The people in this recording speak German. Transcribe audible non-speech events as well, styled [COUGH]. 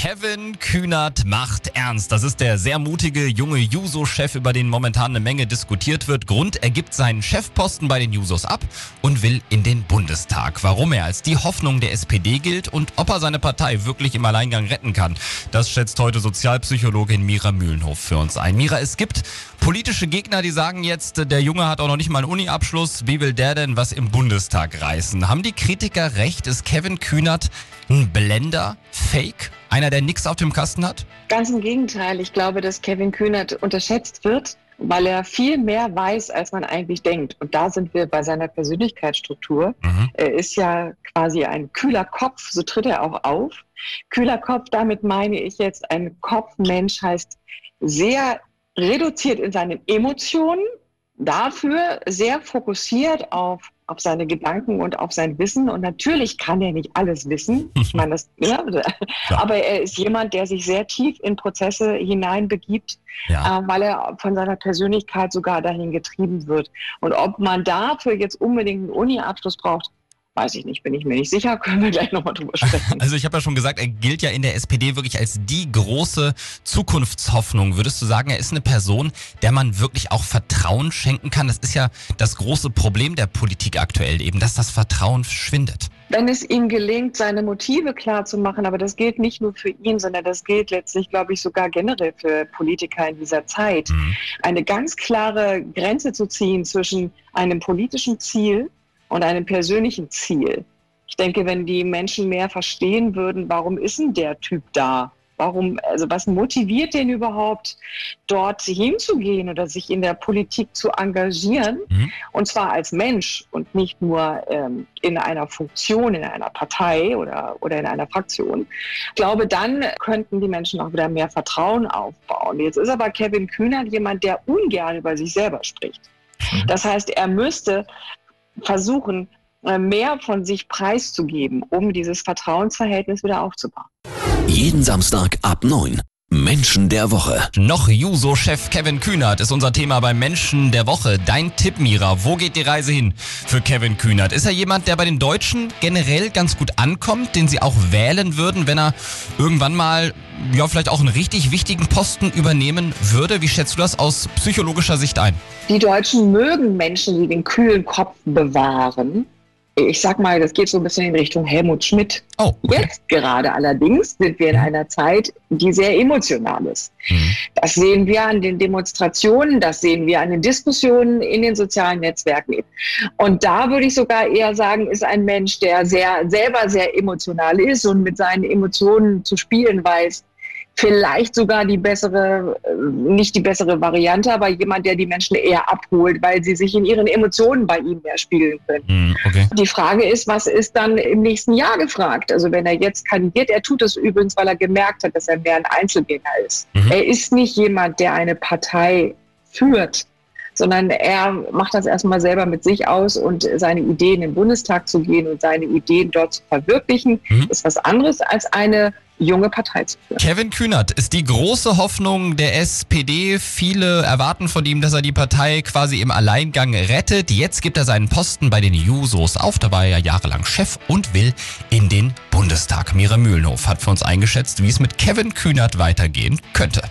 Kevin Kühnert macht ernst. Das ist der sehr mutige junge Juso-Chef, über den momentan eine Menge diskutiert wird. Grund, er gibt seinen Chefposten bei den Jusos ab und will in den Bundestag. Warum er als die Hoffnung der SPD gilt und ob er seine Partei wirklich im Alleingang retten kann, das schätzt heute Sozialpsychologin Mira Mühlenhof für uns ein. Mira, es gibt politische Gegner, die sagen jetzt, der Junge hat auch noch nicht mal einen Uni-Abschluss. Wie will der denn was im Bundestag reißen? Haben die Kritiker recht? Ist Kevin Kühnert ein Blender? Fake? Einer, der nichts auf dem Kasten hat? Ganz im Gegenteil. Ich glaube, dass Kevin Kühnert unterschätzt wird, weil er viel mehr weiß, als man eigentlich denkt. Und da sind wir bei seiner Persönlichkeitsstruktur. Mhm. Er ist ja quasi ein kühler Kopf, so tritt er auch auf. Kühler Kopf, damit meine ich jetzt, ein Kopfmensch heißt sehr reduziert in seinen Emotionen, dafür sehr fokussiert auf auf seine Gedanken und auf sein Wissen. Und natürlich kann er nicht alles wissen. Ich meine, das, [LAUGHS] ja, aber er ist jemand, der sich sehr tief in Prozesse hineinbegibt, ja. äh, weil er von seiner Persönlichkeit sogar dahin getrieben wird. Und ob man dafür jetzt unbedingt einen Uni-Abschluss braucht, Weiß ich nicht, bin ich mir nicht sicher, [LAUGHS] können wir gleich nochmal drüber [LAUGHS] sprechen. Also ich habe ja schon gesagt, er gilt ja in der SPD wirklich als die große Zukunftshoffnung. Würdest du sagen, er ist eine Person, der man wirklich auch Vertrauen schenken kann? Das ist ja das große Problem der Politik aktuell eben, dass das Vertrauen schwindet. Wenn es ihm gelingt, seine Motive klar zu machen, aber das gilt nicht nur für ihn, sondern das gilt letztlich, glaube ich, sogar generell für Politiker in dieser Zeit, mhm. eine ganz klare Grenze zu ziehen zwischen einem politischen Ziel und einem persönlichen Ziel. Ich denke, wenn die Menschen mehr verstehen würden, warum ist denn der Typ da? Warum, also was motiviert den überhaupt, dort hinzugehen oder sich in der Politik zu engagieren? Mhm. Und zwar als Mensch und nicht nur ähm, in einer Funktion, in einer Partei oder, oder in einer Fraktion. Ich glaube, dann könnten die Menschen auch wieder mehr Vertrauen aufbauen. Jetzt ist aber Kevin Kühnert jemand, der ungern über sich selber spricht. Mhm. Das heißt, er müsste versuchen, äh, mehr von sich preiszugeben, um dieses Vertrauensverhältnis wieder aufzubauen. Jeden Samstag ab 9. Menschen der Woche. Noch Juso-Chef Kevin Kühnert ist unser Thema beim Menschen der Woche. Dein Tipp, Mira, wo geht die Reise hin für Kevin Kühnert? Ist er jemand, der bei den Deutschen generell ganz gut ankommt, den sie auch wählen würden, wenn er irgendwann mal, ja, vielleicht auch einen richtig wichtigen Posten übernehmen würde? Wie schätzt du das aus psychologischer Sicht ein? Die Deutschen mögen Menschen, die den kühlen Kopf bewahren ich sag mal, das geht so ein bisschen in Richtung Helmut Schmidt. Oh, okay. Jetzt gerade allerdings sind wir in einer Zeit, die sehr emotional ist. Mhm. Das sehen wir an den Demonstrationen, das sehen wir an den Diskussionen in den sozialen Netzwerken. Und da würde ich sogar eher sagen, ist ein Mensch, der sehr, selber sehr emotional ist und mit seinen Emotionen zu spielen weiß vielleicht sogar die bessere, äh, nicht die bessere Variante, aber jemand, der die Menschen eher abholt, weil sie sich in ihren Emotionen bei ihm mehr spiegeln können. Hm, okay. Die Frage ist, was ist dann im nächsten Jahr gefragt? Also wenn er jetzt kandidiert, er tut es übrigens, weil er gemerkt hat, dass er mehr ein Einzelgänger ist. Mhm. Er ist nicht jemand, der eine Partei führt, sondern er macht das erstmal selber mit sich aus und seine Ideen in den Bundestag zu gehen und seine Ideen dort zu verwirklichen, mhm. ist was anderes als eine junge Partei zu führen. Kevin Kühnert ist die große Hoffnung der SPD. Viele erwarten von ihm, dass er die Partei quasi im Alleingang rettet. Jetzt gibt er seinen Posten bei den Jusos auf. Da war er ja jahrelang Chef und will in den Bundestag. Mira Mühlenhof hat für uns eingeschätzt, wie es mit Kevin Kühnert weitergehen könnte.